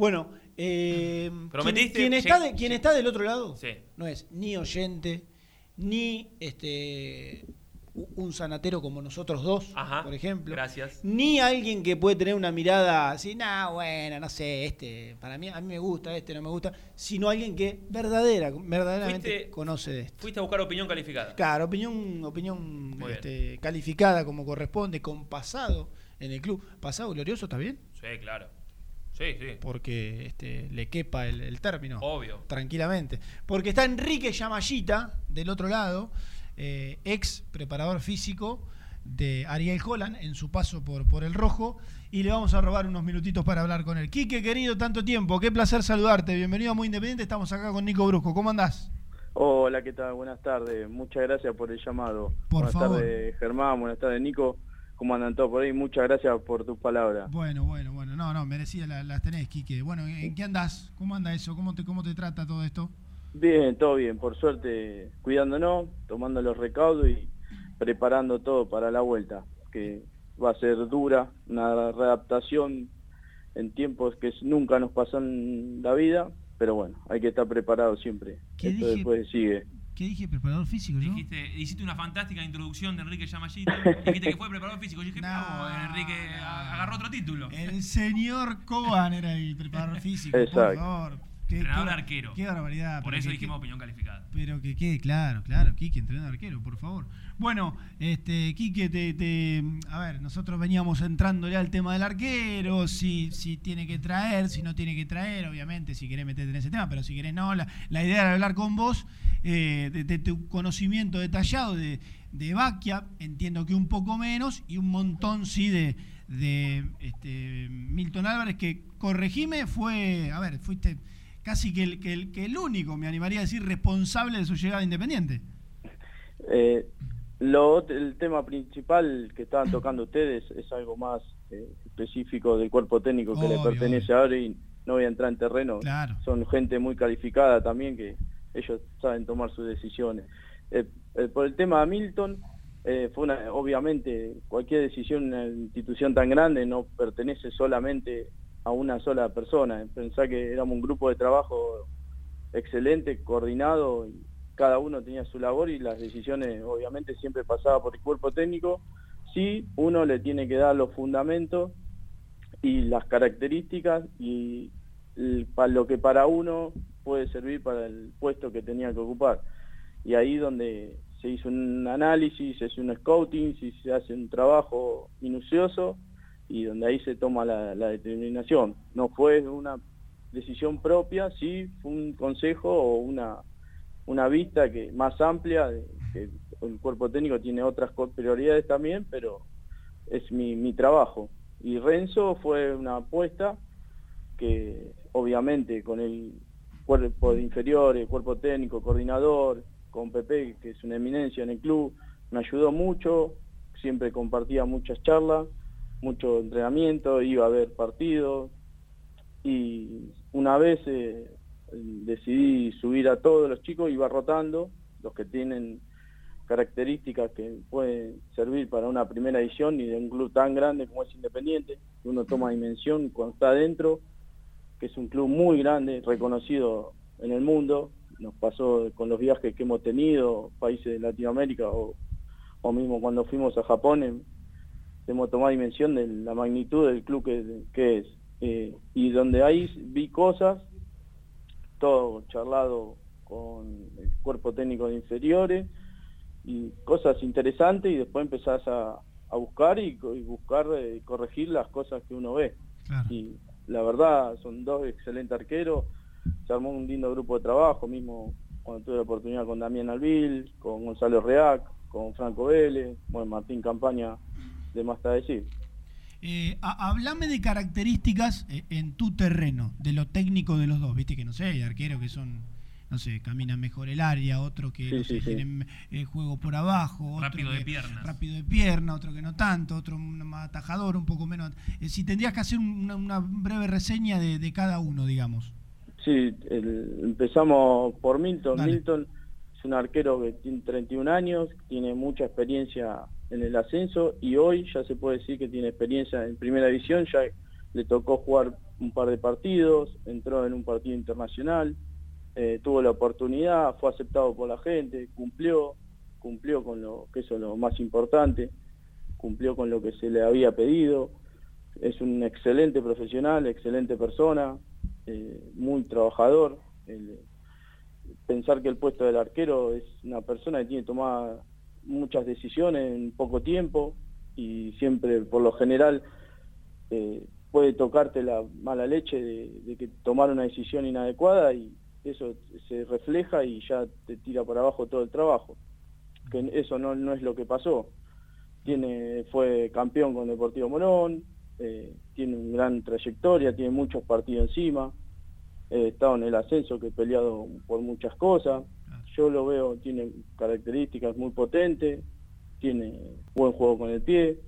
Bueno, eh, Prometiste quien, quien está de- quien está del otro lado Sí. no es ni oyente, ni este un sanatero como nosotros dos, Ajá, por ejemplo. gracias. Ni alguien que puede tener una mirada así, nah, bueno, no sé, este, para mí, a mí me gusta, este no me gusta, sino alguien que verdadera, verdaderamente Fuiste- conoce de esto. Fuiste a buscar opinión calificada. Claro, opinión, opinión este, calificada como corresponde, con pasado en el club. ¿Pasado glorioso está bien? Sí, claro. Sí, sí. Porque este, le quepa el, el término. Obvio. Tranquilamente. Porque está Enrique Yamayita, del otro lado, eh, ex preparador físico de Ariel Holland en su paso por, por el rojo. Y le vamos a robar unos minutitos para hablar con él. Quique, querido, tanto tiempo. Qué placer saludarte. Bienvenido a Muy Independiente. Estamos acá con Nico Brusco. ¿Cómo andás? Hola, ¿qué tal? Buenas tardes. Muchas gracias por el llamado. Por buenas favor. tardes, Germán. Buenas tardes, Nico. ¿Cómo andan todos por ahí? Muchas gracias por tus palabras. Bueno, bueno, bueno. No, no, merecidas la- las tenés, Quique. Bueno, ¿en qué andás? ¿Cómo anda eso? ¿Cómo te, cómo te trata todo esto? Bien, todo bien. Por suerte, cuidándonos, tomando los recaudos y preparando todo para la vuelta, que va a ser dura, una readaptación en tiempos que nunca nos pasan la vida, pero bueno, hay que estar preparado siempre. ¿Qué Esto dije? después sigue. ¿Qué dije? ¿Preparador físico yo? Dijiste, hiciste una fantástica introducción de Enrique Yamayita. Dijiste que fue preparador físico. Yo dije, No. "Bravo, Enrique agarró otro título. El señor Coban era el preparador físico, por Exacto. favor. Qué, Entrenador qué- arquero. Qué barbaridad. Por eso que- dijimos opinión calificada. Pero que quede claro, claro, Quique, entrenador arquero, por favor. Bueno, este, Quique, te, te- a ver, nosotros veníamos entrándole al tema del arquero, si, si tiene que traer, si no tiene que traer, obviamente, si querés meterte en ese tema, pero si querés no, la, la idea era hablar con vos eh, de, de tu conocimiento detallado de, de Baquia, entiendo que un poco menos, y un montón, sí, de, de este, Milton Álvarez, que, corregime, fue, a ver, fuiste casi que el, que, el, que el único, me animaría a decir, responsable de su llegada a Independiente. Eh, lo, el tema principal que estaban tocando ustedes es algo más eh, específico del cuerpo técnico que le Obvio, pertenece ahora y no voy a entrar en terreno. Claro. Son gente muy calificada también que ellos saben tomar sus decisiones. Eh, eh, por el tema de Milton, eh, fue obviamente cualquier decisión en una institución tan grande no pertenece solamente a una sola persona. Pensá que éramos un grupo de trabajo excelente, coordinado, y cada uno tenía su labor y las decisiones obviamente siempre pasaban por el cuerpo técnico. Sí, uno le tiene que dar los fundamentos y las características y para lo que para uno puede servir para el puesto que tenía que ocupar. Y ahí donde se hizo un análisis, se hace un scouting, se hace un trabajo minucioso y donde ahí se toma la, determinación. No fue una decisión propia, sí fue un consejo o una, una vista que más amplia, que el cuerpo técnico tiene otras prioridades también, pero es mi, mi trabajo. Y Renzo fue una apuesta que obviamente con el cuerpo de inferiores, cuerpo técnico, coordinador, con Pepe, que es una eminencia en el club, me ayudó mucho, siempre compartía muchas charlas, mucho entrenamiento, iba a ver partidos y una vez eh, decidí subir a todos los chicos, iba rotando, los que tienen características que pueden servir para una primera edición y de un club tan grande como es Independiente, uno toma dimensión cuando está adentro, que es un club muy grande, reconocido en el mundo, nos pasó con los viajes que hemos tenido, países de Latinoamérica o, o mismo cuando fuimos a Japón, em- hemos tomado dimensión de la magnitud del club que, que es. Eh, y donde ahí vi cosas, todo charlado con el cuerpo técnico de inferiores, y cosas interesantes y después empezás a, a buscar y, buscar eh, corregir las cosas que uno ve. Claro. Y la verdad son dos excelentes arqueros, se armó un lindo grupo de trabajo, mismo cuando tuve la oportunidad con Damián Albil, con Gonzalo Reac, con Franco Vélez, bueno, Martín Campaña, de más está decir. Eh, ha- hablame de características eh, en tu terreno, de lo técnico de los dos. Viste que no sé, hay arqueros que son, no sé, caminan mejor el área, otro que Sí, no sé, sí, sí. tienen eh, juego por abajo, otro Rápido de que- piernas. rápido de pierna, otro que no tanto, otro un- más atajador, un poco menos. Eh, si tendrías que hacer una, una breve reseña de, de cada uno, digamos. Sí, el- empezamos por Milton. Dale. Milton es un arquero que tiene 31 años, tiene mucha experiencia en el ascenso y hoy ya se puede decir que tiene experiencia en primera división, ya le tocó jugar un par de partidos, entró en un partido internacional, eh, tuvo la oportunidad, fue aceptado por la gente, cumplió, cumplió con lo que eso es lo más importante, cumplió con lo que se le había pedido, es un excelente profesional, excelente persona, eh, muy trabajador. pensar que el puesto del arquero es una persona que tiene que tomar muchas decisiones en poco tiempo y siempre, por lo general, eh, puede tocarte la mala leche de, que tomar una decisión inadecuada y eso se refleja y ya te tira por abajo todo el trabajo. Que eso no, no es lo que pasó. Tiene, fue campeón con Deportivo Morón, eh, tiene una gran trayectoria, tiene muchos partidos encima, eh, estado en el ascenso que he peleado por muchas cosas. Yo lo veo, tiene características muy potentes, tiene buen juego con el pie,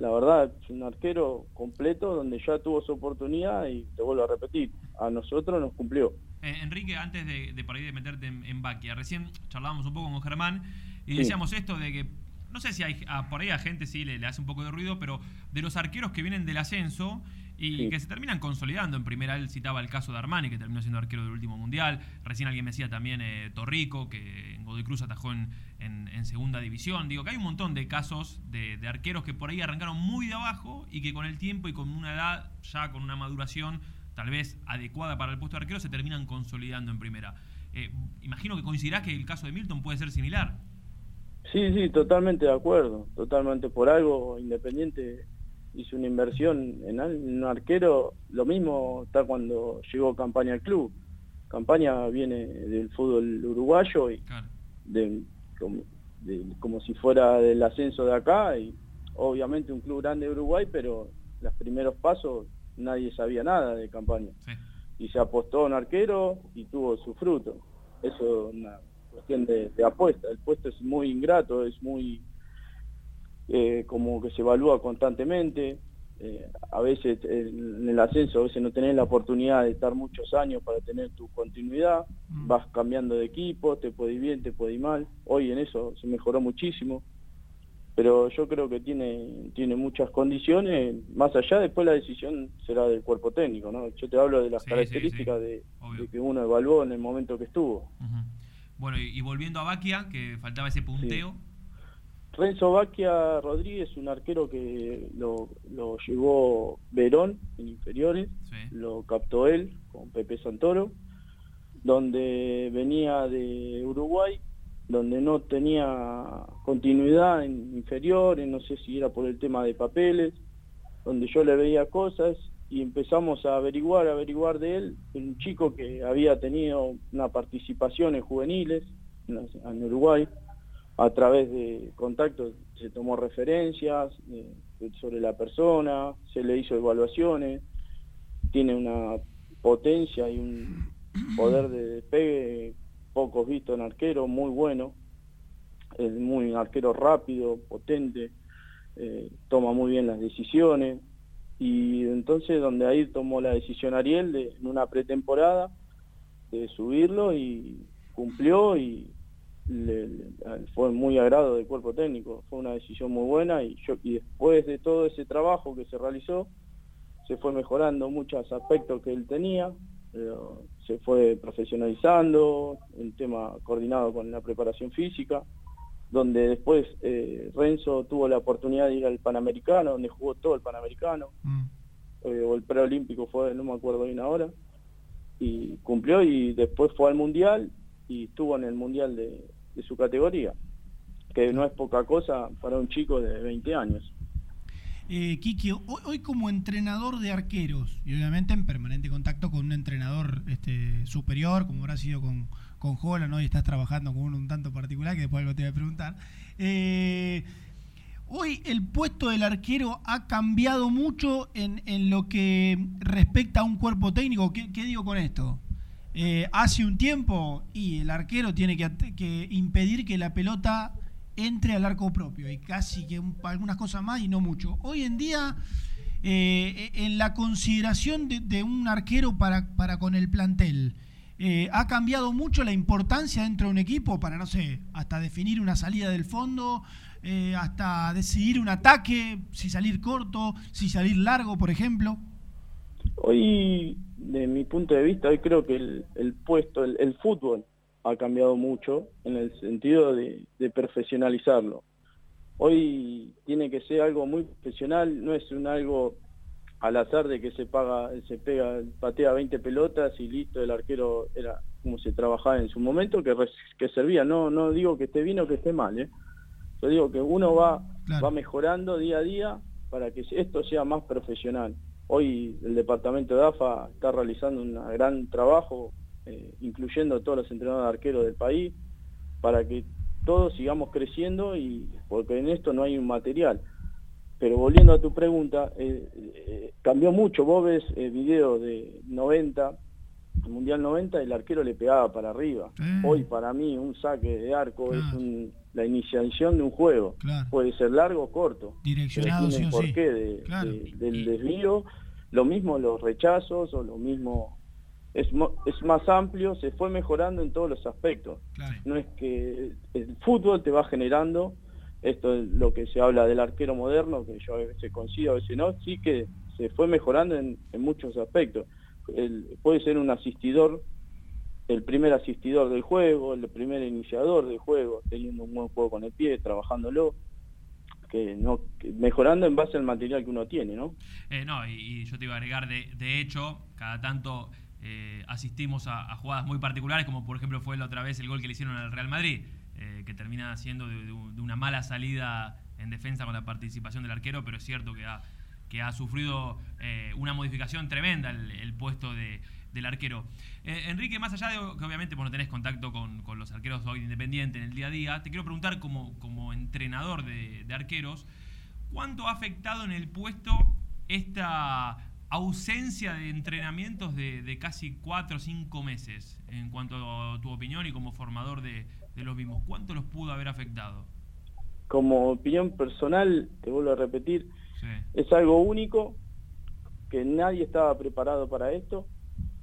la verdad es un arquero completo donde ya tuvo su oportunidad y te vuelvo a repetir, a nosotros nos cumplió. Eh, Enrique, antes de, de, de meterte en, Baquia, recién charlábamos un poco con Germán y decíamos esto de que, no sé si hay, por ahí a gente sí le, hace un poco de ruido, pero de los arqueros que vienen del ascenso y que se terminan consolidando. En primera, él citaba el caso de Armani, que terminó siendo arquero del último mundial. Recién alguien me decía también eh, Torrico, que en Godoy Cruz atajó en, en, segunda división. Digo que hay un montón de casos de, arqueros que por ahí arrancaron muy de abajo y que con el tiempo y con una edad, ya con una maduración tal vez adecuada para el puesto de arquero, se terminan consolidando en primera. Eh, imagino que coincidirás que el caso de Milton puede ser similar. Sí, sí, totalmente de acuerdo, totalmente por algo Independiente hizo una inversión en un arquero, lo mismo está cuando llegó Campaña al club. Campaña viene del fútbol uruguayo y de, como, si fuera del ascenso de acá y obviamente un club grande de Uruguay, pero los primeros pasos nadie sabía nada de campaña. Y se apostó a un arquero y tuvo su fruto. Eso es una cuestión de, apuesta. El puesto es muy ingrato, es muy eh, como que se evalúa constantemente. Eh, a veces en el ascenso, a veces no tenés la oportunidad de estar muchos años para tener tu continuidad, mm. vas cambiando de equipo, te puede ir bien, te puede ir mal. Hoy en eso se mejoró muchísimo, pero yo creo que tiene, tiene muchas condiciones, más allá después la decisión será del cuerpo técnico, ¿no? Yo te hablo de las características De, que uno evaluó en el momento que estuvo. Bueno, y, volviendo a Baquia, que faltaba ese punteo. Renzo Baquia Rodríguez, un arquero que lo, lo llevó Verón en inferiores, lo captó él con Pepe Santoro, donde venía de Uruguay, donde no tenía continuidad en inferiores, no sé si era por el tema de papeles, donde yo le veía cosas y empezamos a averiguar, averiguar de él, un chico que había tenido una participación en juveniles en Uruguay, a través de contactos se tomó referencias eh, sobre la persona, se le hizo evaluaciones, tiene una potencia y un poder de despegue pocos vistos en arquero, muy bueno, es muy arquero rápido, potente, eh, toma muy bien las decisiones. Y entonces donde ahí tomó la decisión Ariel de en una pretemporada de subirlo y cumplió y fue muy agrado del cuerpo técnico, fue una decisión muy buena y, yo, y después de todo ese trabajo que se realizó, se fue mejorando muchos aspectos que él tenía, se fue profesionalizando, el tema coordinado con la preparación física, donde después eh, Renzo tuvo la oportunidad de ir al Panamericano, donde jugó todo el Panamericano, mm. eh, o el preolímpico fue, no me acuerdo bien ahora, y cumplió y después fue al Mundial y estuvo en el Mundial de, de su categoría, que no es poca cosa para un chico de 20 años. Eh, Kiki, hoy, como entrenador de arqueros, y obviamente en permanente contacto con un entrenador este, superior, como habrá sido con, con Holland, ¿no? y estás trabajando con uno un tanto particular, que después algo te voy a preguntar. Eh, hoy el puesto del arquero ha cambiado mucho en, lo que respecta a un cuerpo técnico. ¿Qué, qué digo con esto? Eh, hace un tiempo y el arquero tiene que, impedir que la pelota entre al arco propio y casi que algunas cosas más y no mucho. Hoy en día, eh, en la consideración de, un arquero para, para, con el plantel, eh, ha cambiado mucho la importancia dentro de un equipo para, no sé, hasta definir una salida del fondo, hasta decidir un ataque, si salir corto, si salir largo, por ejemplo. Hoy, de mi punto de vista, hoy creo que el, puesto, el, fútbol ha cambiado mucho en el sentido de, profesionalizarlo. Hoy tiene que ser algo muy profesional, no es un algo al azar de que se paga, se pega, patea 20 pelotas y listo, el arquero era como se trabajaba en su momento, que, que servía. No, no digo que esté bien o que esté mal, ¿eh? yo digo que uno va, va mejorando día a día para que esto sea más profesional. Hoy el departamento de AFA está realizando un gran trabajo, eh, incluyendo a todos los entrenadores de arqueros del país, para que todos sigamos creciendo y porque en esto no hay un material. Pero volviendo a tu pregunta, eh, eh, cambió mucho. Vos ves videos de 90, el Mundial 90, el arquero le pegaba para arriba. Hoy para mí un saque de arco es la iniciación de un juego. Puede ser largo o corto. Direccionado, sí, por qué del desvío. Lo mismo los rechazos o lo mismo... Es, es más amplio, se fue mejorando en todos los aspectos. No es que el fútbol te va generando, esto es lo que se habla del arquero moderno, que yo a veces coincido, a veces no, sí que se fue mejorando en, en muchos aspectos puede ser un asistidor, el primer asistidor del juego, el primer iniciador del juego, teniendo un buen juego con el pie, trabajándolo, que no mejorando en base al material que uno tiene, ¿no? Eh, no, y, yo te iba a agregar, de, de hecho, cada tanto eh, asistimos a, jugadas muy particulares, como por ejemplo fue la otra vez el gol que le hicieron al Real Madrid, eh, que termina siendo de, una mala salida en defensa con la participación del arquero, pero es cierto que ha que ha sufrido eh, una modificación tremenda el, puesto de, del arquero. Enrique, más allá de que obviamente vos no tenés contacto con, los arqueros hoy Independiente en el día a día, te quiero preguntar como, como entrenador de, arqueros, ¿cuánto ha afectado en el puesto esta ausencia de entrenamientos de, casi cuatro o cinco meses en cuanto a tu opinión y como formador de, de los mismos? ¿Cuánto los pudo haber afectado? Como opinión personal, te vuelvo a repetir, es algo único, que nadie estaba preparado para esto,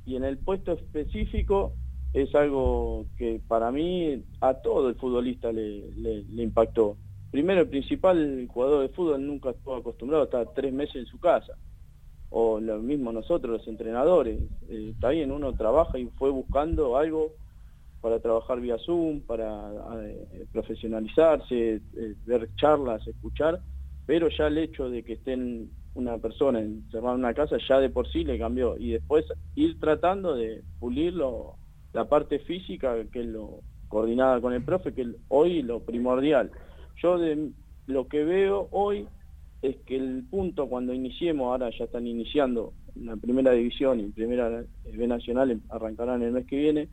y en el puesto específico es algo que para mí a todo el futbolista le, impactó. Primero, el principal jugador de fútbol nunca estuvo acostumbrado a estar tres meses en su casa. O lo mismo nosotros, los entrenadores. Eh, está bien, uno trabaja y fue buscando algo para trabajar vía Zoom, para eh, profesionalizarse, eh, ver charlas, escuchar, pero ya el hecho de que estén una persona encerrada en una casa ya de por sí le cambió y después ir tratando de pulirlo la parte física que es lo coordinada con el profe que hoy lo primordial yo de lo que veo hoy es que el punto cuando iniciemos ahora ya están iniciando la primera división y primera B nacional arrancarán el mes que viene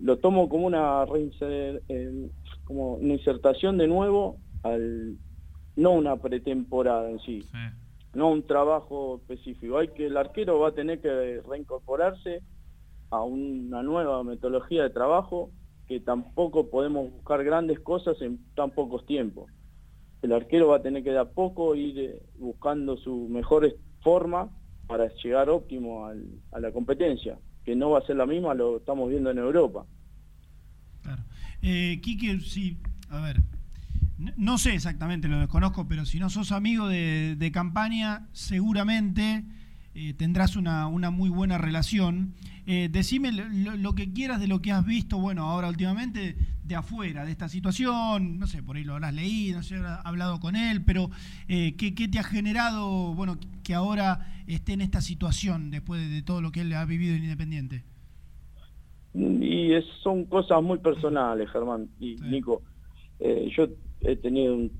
lo tomo como una eh, como una insertación de nuevo al no una pretemporada en sí, no un trabajo específico. Hay que el arquero va a tener que reincorporarse a una nueva metodología de trabajo que tampoco podemos buscar grandes cosas en tan pocos tiempos. El arquero va a tener que de a poco ir eh, buscando su mejor forma para llegar óptimo a la competencia, que no va a ser la misma, lo estamos viendo en Europa. Claro. Eh, Quique, sí, a ver, no sé exactamente, lo desconozco, pero si no sos amigo de, campaña, seguramente eh, tendrás una, muy buena relación. Eh, decime lo, que quieras de lo que has visto, bueno, ahora últimamente de afuera, de esta situación, no sé, por ahí lo habrás leído, no sé, habrás hablado con él, pero eh, ¿qué, te ha generado, bueno, que ahora esté en esta situación después de, todo lo que él ha vivido en Independiente? Y son cosas muy personales, Germán y Nico. yo he tenido un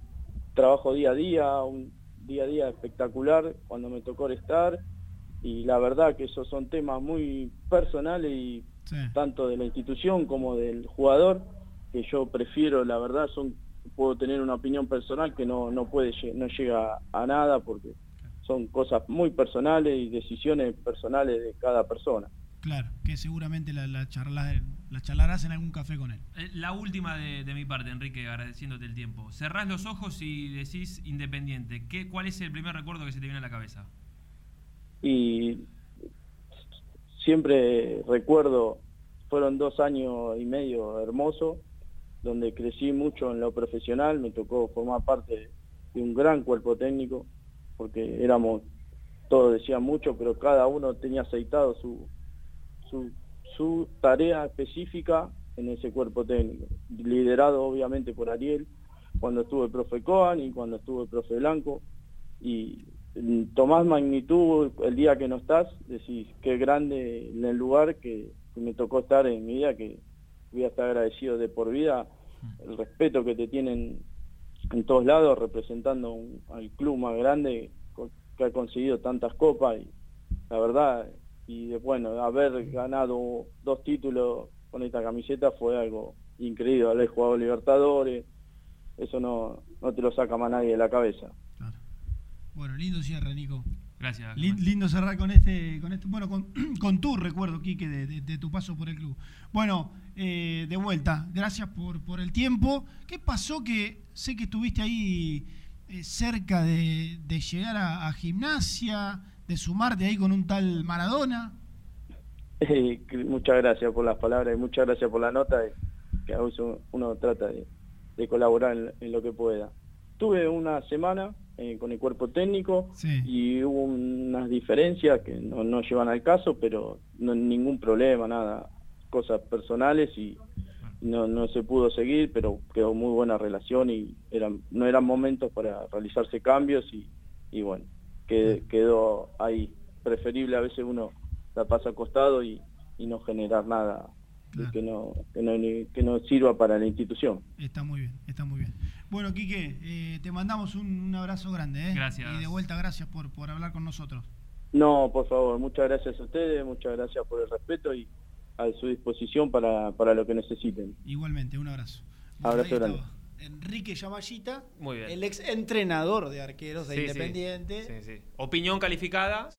trabajo día a día, un día a día espectacular cuando me tocó estar y la verdad que esos son temas muy personales y tanto de la institución como del jugador que yo prefiero, la verdad, son puedo tener una opinión personal que no, no puede no llega a nada porque son cosas muy personales y decisiones personales de cada persona. Claro, que seguramente la, la, charla, la charlarás en algún café con él. Eh, la última de, mi parte, Enrique, agradeciéndote el tiempo. Cerrás los ojos y decís Independiente. ¿Qué, ¿Cuál es el primer recuerdo que se te viene a la cabeza? Y siempre recuerdo, fueron dos años y medio hermosos, donde crecí mucho en lo profesional, me tocó formar parte de un gran cuerpo técnico, porque éramos todos decían mucho, pero cada uno tenía aceitado su, su, tarea específica en ese cuerpo técnico, liderado obviamente por Ariel, cuando estuvo el profe Coan y cuando estuvo el profe Blanco, y tomás magnitud el día que no estás, decís qué grande en el lugar que, me tocó estar en mi vida, que voy a estar agradecido de por vida, el respeto que te tienen en todos lados, representando al club más grande que ha conseguido tantas copas, y la verdad, y de, bueno, haber ganado dos títulos con esta camiseta fue algo increíble, haber jugado Libertadores, eso no, no te lo saca más nadie de la cabeza. Bueno, lindo cierre, Nico. Gracias. lindo cerrar con este, con este bueno, con, con tu recuerdo, Quique, de, tu paso por el club. Bueno, eh, de vuelta, gracias por, por el tiempo. ¿Qué pasó que sé que estuviste ahí eh, cerca de, llegar a, gimnasia, de sumarte ahí con un tal Maradona? Eh, muchas gracias por las palabras y muchas gracias por la nota, que a veces uno, trata de, colaborar en lo que pueda. Tuve una semana eh, con el cuerpo técnico y hubo unas diferencias que no, llevan al caso, pero no ningún problema, nada, cosas personales y no, no se pudo seguir, pero quedó muy buena relación y eran, no eran momentos para realizarse cambios y, y bueno, que, quedó ahí. Preferible a veces uno la pasa acostado y, y no generar nada que, no, que, no, que no sirva para la institución. Está muy bien, está muy bien. Bueno, Quique, eh, te mandamos un, abrazo grande. ¿eh? Gracias. Y de vuelta, gracias por, por hablar con nosotros. No, por favor, muchas gracias a ustedes, muchas gracias por el respeto y a su disposición para, para lo que necesiten. Igualmente, un abrazo. abrazo grande. Enrique Yamallita, Muy bien. el ex entrenador de arqueros de Independiente. Sí, sí. Opinión calificada.